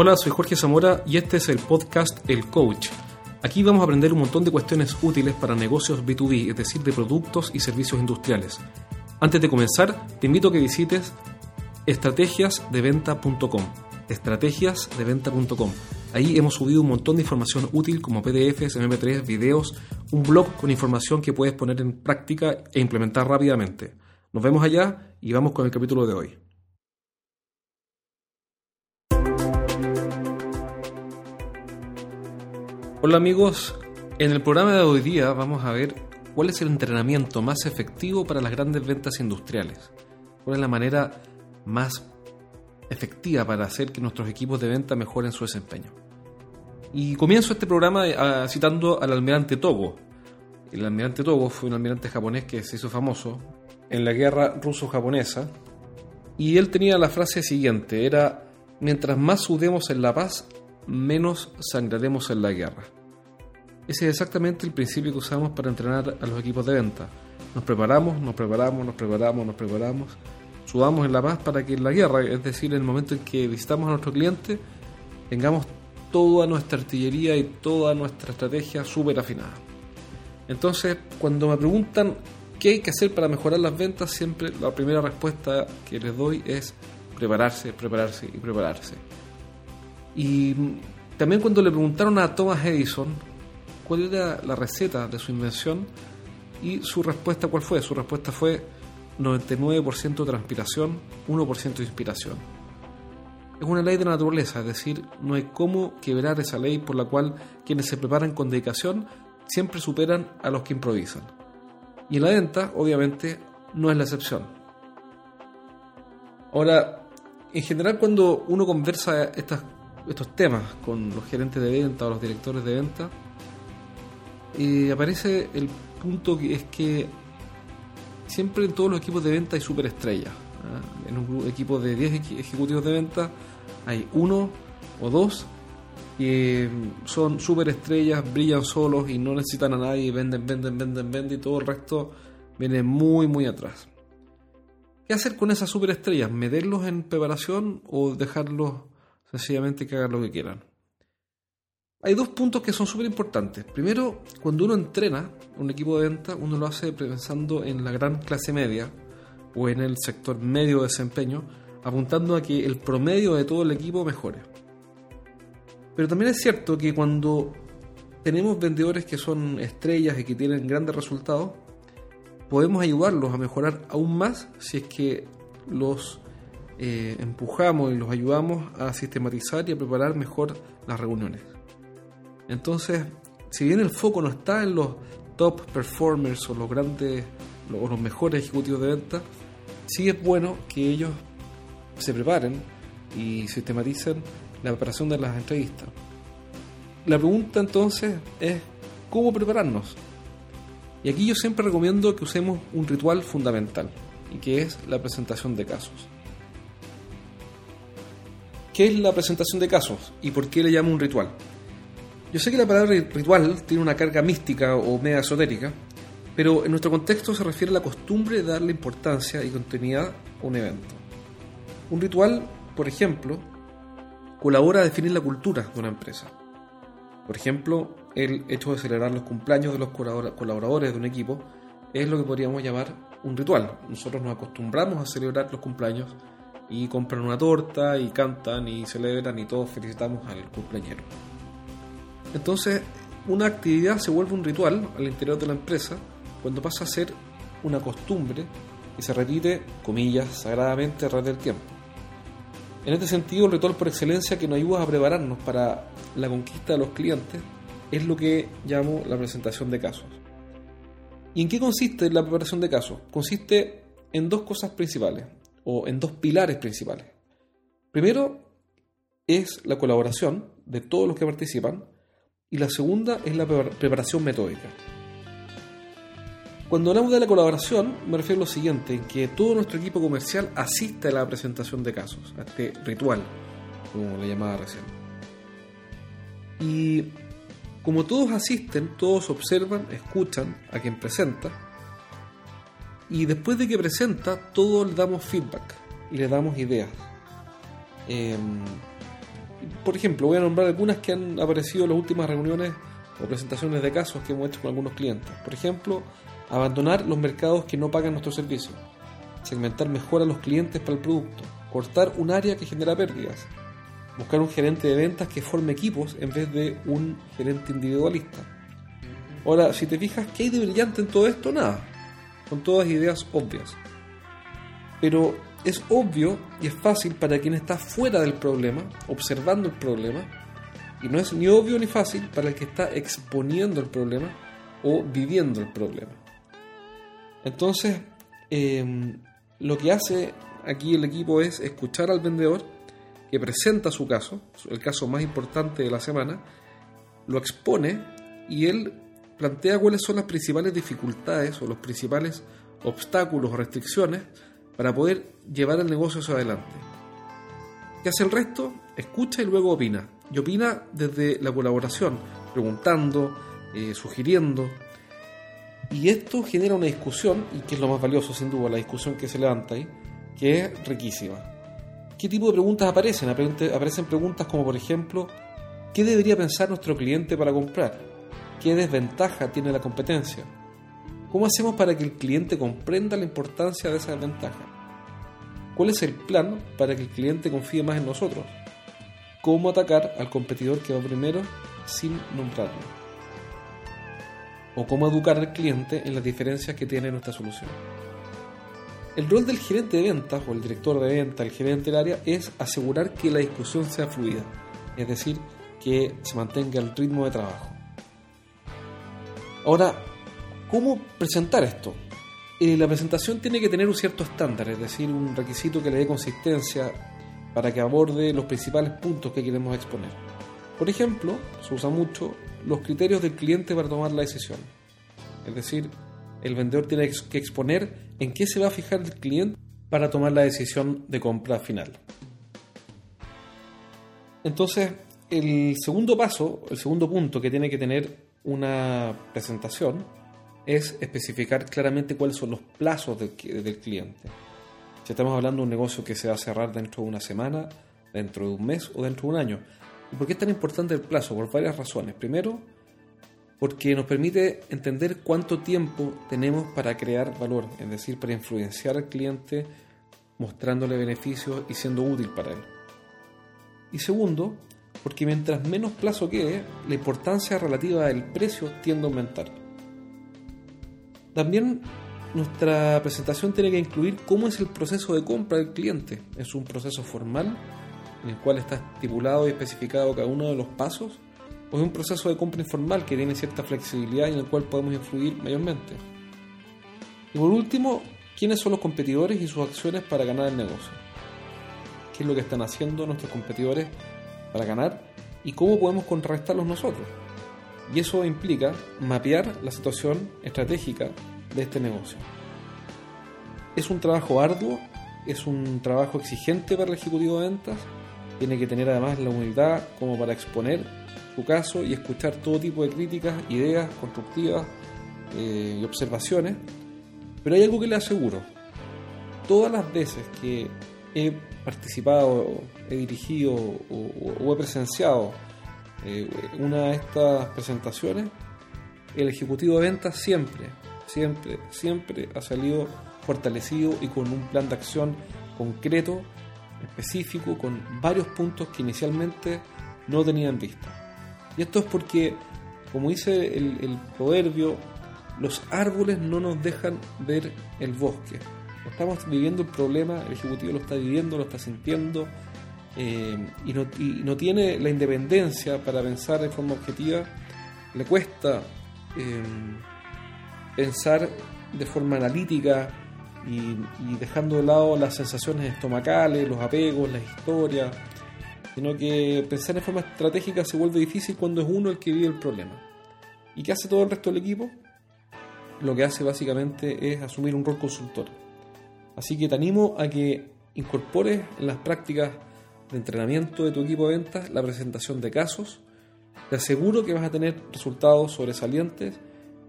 Hola, soy Jorge Zamora y este es el podcast El Coach. Aquí vamos a aprender un montón de cuestiones útiles para negocios B2B, es decir, de productos y servicios industriales. Antes de comenzar, te invito a que visites estrategiasdeventa.com. Estrategiasdeventa.com. Ahí hemos subido un montón de información útil como PDFs, MP3, videos, un blog con información que puedes poner en práctica e implementar rápidamente. Nos vemos allá y vamos con el capítulo de hoy. Hola amigos, en el programa de hoy día vamos a ver cuál es el entrenamiento más efectivo para las grandes ventas industriales. ¿Cuál es la manera más efectiva para hacer que nuestros equipos de venta mejoren su desempeño? Y comienzo este programa eh, citando al almirante Togo. El almirante Togo fue un almirante japonés que se hizo famoso en la guerra ruso-japonesa y él tenía la frase siguiente, era, mientras más sudemos en la paz, menos sangraremos en la guerra. Ese es exactamente el principio que usamos para entrenar a los equipos de venta. Nos preparamos, nos preparamos, nos preparamos, nos preparamos, sudamos en la paz para que en la guerra, es decir, en el momento en que visitamos a nuestro cliente, tengamos toda nuestra artillería y toda nuestra estrategia súper afinada. Entonces, cuando me preguntan qué hay que hacer para mejorar las ventas, siempre la primera respuesta que les doy es prepararse, prepararse y prepararse. Y también cuando le preguntaron a Thomas Edison cuál era la receta de su invención y su respuesta cuál fue, su respuesta fue 99% transpiración, 1% de inspiración. Es una ley de la naturaleza, es decir, no hay cómo quebrar esa ley por la cual quienes se preparan con dedicación siempre superan a los que improvisan. Y en la venta, obviamente, no es la excepción. Ahora, en general cuando uno conversa estas estos temas con los gerentes de venta o los directores de venta, y aparece el punto que es que siempre en todos los equipos de venta hay superestrellas. ¿ah? En un equipo de 10 ejecutivos de venta hay uno o dos que son superestrellas, brillan solos y no necesitan a nadie, venden, venden, venden, venden y todo el resto viene muy, muy atrás. ¿Qué hacer con esas superestrellas? ¿Meterlos en preparación o dejarlos sencillamente que hagan lo que quieran. Hay dos puntos que son súper importantes. Primero, cuando uno entrena un equipo de venta, uno lo hace pensando en la gran clase media o en el sector medio de desempeño, apuntando a que el promedio de todo el equipo mejore. Pero también es cierto que cuando tenemos vendedores que son estrellas y que tienen grandes resultados, podemos ayudarlos a mejorar aún más si es que los eh, empujamos y los ayudamos a sistematizar y a preparar mejor las reuniones. Entonces, si bien el foco no está en los top performers o los grandes o los mejores ejecutivos de venta, sí es bueno que ellos se preparen y sistematicen la preparación de las entrevistas. La pregunta entonces es cómo prepararnos. Y aquí yo siempre recomiendo que usemos un ritual fundamental, y que es la presentación de casos. ¿Qué es la presentación de casos y por qué le llamo un ritual? Yo sé que la palabra ritual tiene una carga mística o media esotérica, pero en nuestro contexto se refiere a la costumbre de darle importancia y continuidad a un evento. Un ritual, por ejemplo, colabora a definir la cultura de una empresa. Por ejemplo, el hecho de celebrar los cumpleaños de los colaboradores de un equipo es lo que podríamos llamar un ritual. Nosotros nos acostumbramos a celebrar los cumpleaños y compran una torta y cantan y celebran y todos felicitamos al cumpleañero. Entonces, una actividad se vuelve un ritual al interior de la empresa cuando pasa a ser una costumbre y se repite, comillas, sagradamente a través del tiempo. En este sentido, el ritual por excelencia que nos ayuda a prepararnos para la conquista de los clientes es lo que llamo la presentación de casos. ¿Y en qué consiste la preparación de casos? Consiste en dos cosas principales o en dos pilares principales. Primero es la colaboración de todos los que participan y la segunda es la preparación metódica. Cuando hablamos de la colaboración me refiero a lo siguiente, en que todo nuestro equipo comercial asiste a la presentación de casos, a este ritual, como le llamaba recién. Y como todos asisten, todos observan, escuchan a quien presenta, y después de que presenta, todos le damos feedback y le damos ideas. Em, Por ejemplo, voy a nombrar algunas que han aparecido en las últimas reuniones o presentaciones de casos que hemos hecho con algunos clientes. Por ejemplo, abandonar los mercados que no pagan nuestro servicio, segmentar mejor a los clientes para el producto, cortar un área que genera pérdidas, buscar un gerente de ventas que forme equipos en vez de un gerente individualista. Ahora, si te fijas, ¿qué hay de brillante en todo esto? Nada. Son todas ideas obvias. Pero es obvio y es fácil para quien está fuera del problema, observando el problema, y no es ni obvio ni fácil para el que está exponiendo el problema o viviendo el problema. Entonces, em, lo que hace aquí el equipo es escuchar al vendedor que presenta su caso, el caso más importante de la semana, lo expone y él plantea cuáles son las principales dificultades o los principales obstáculos o restricciones para poder llevar el negocio hacia adelante. ¿Qué hace el resto? Escucha y luego opina. Y opina desde la colaboración, preguntando, eh, sugiriendo. Y esto genera una discusión, y que es lo más valioso sin duda, la discusión que se levanta ahí, que es riquísima. ¿Qué tipo de preguntas aparecen? Aparecen preguntas como, por ejemplo, ¿qué debería pensar nuestro cliente para comprar? ¿Qué desventaja tiene la competencia? ¿Cómo hacemos para que el cliente comprenda la importancia de esa desventaja? ¿Cuál es el plan para que el cliente confíe más en nosotros? ¿Cómo atacar al competidor que va primero sin nombrarlo? ¿O cómo educar al cliente en las diferencias que tiene nuestra solución? El rol del gerente de ventas o el director de ventas, el gerente del área, es asegurar que la discusión sea fluida, es decir, que se mantenga el ritmo de trabajo. Ahora, ¿cómo presentar esto? Eh, la presentación tiene que tener un cierto estándar, es decir, un requisito que le dé consistencia para que aborde los principales puntos que queremos exponer. Por ejemplo, se usa mucho los criterios del cliente para tomar la decisión. Es decir, el vendedor tiene que exponer en qué se va a fijar el cliente para tomar la decisión de compra final. Entonces, el segundo paso, el segundo punto que tiene que tener una presentación es especificar claramente cuáles son los plazos del, cliente. Si estamos hablando de un negocio que se va a cerrar dentro de una semana, dentro de un mes o dentro de un año. ¿Y por qué es tan importante el plazo? Por varias razones. Primero, porque nos permite entender cuánto tiempo tenemos para crear valor, es decir, para influenciar al cliente mostrándole beneficios y siendo útil para él. Y segundo, porque mientras menos plazo quede, la importancia relativa del precio tiende a aumentar. También nuestra presentación tiene que incluir cómo es el proceso de compra del cliente. Es un proceso formal en el cual está estipulado y especificado cada uno de los pasos o es un proceso de compra informal que tiene cierta flexibilidad y en el cual podemos influir mayormente. Y por último, ¿quiénes son los competidores y sus acciones para ganar el negocio? ¿Qué es lo que están haciendo nuestros competidores para ganar y cómo podemos contrarrestarlos nosotros? Y eso implica mapear la situación estratégica de este negocio. Es un trabajo arduo, es un trabajo exigente para el ejecutivo de ventas, tiene que tener además la humildad como para exponer caso y escuchar todo tipo de críticas, ideas constructivas eh, y observaciones. Pero hay algo que le aseguro. Todas las veces que he participado, he dirigido o, he presenciado eh, una de estas presentaciones, el ejecutivo de ventas siempre, siempre, siempre ha salido fortalecido y con un plan de acción concreto, específico, con varios puntos que inicialmente no tenían vista. Y esto es porque, como dice el, proverbio, los árboles no nos dejan ver el bosque. Estamos viviendo el problema, el Ejecutivo lo está viviendo, lo está sintiendo eh, y, no, tiene la independencia para pensar de forma objetiva. Le cuesta eh, pensar de forma analítica y, y, dejando de lado las sensaciones estomacales, los apegos, las historias, sino que pensar en forma estratégica se vuelve difícil cuando es uno el que vive el problema. ¿Y qué hace todo el resto del equipo? Lo que hace básicamente es asumir un rol consultor. Así que te animo a que incorpores en las prácticas de entrenamiento de tu equipo de ventas la presentación de casos. Te aseguro que vas a tener resultados sobresalientes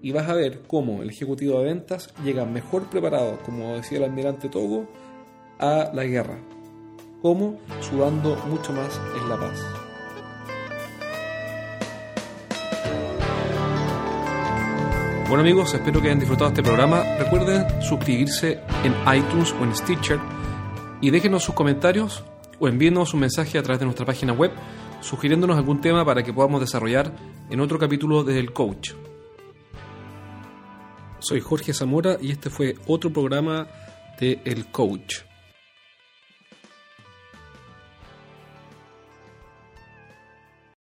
y vas a ver cómo el ejecutivo de ventas llega mejor preparado, como decía el almirante Togo, a la guerra como sudando mucho más en La Paz. Bueno amigos, espero que hayan disfrutado este programa. Recuerden suscribirse en iTunes o en Stitcher y déjenos sus comentarios o envíenos un mensaje a través de nuestra página web sugiriéndonos algún tema para que podamos desarrollar en otro capítulo de El Coach. Soy Jorge Zamora y este fue otro programa de El Coach.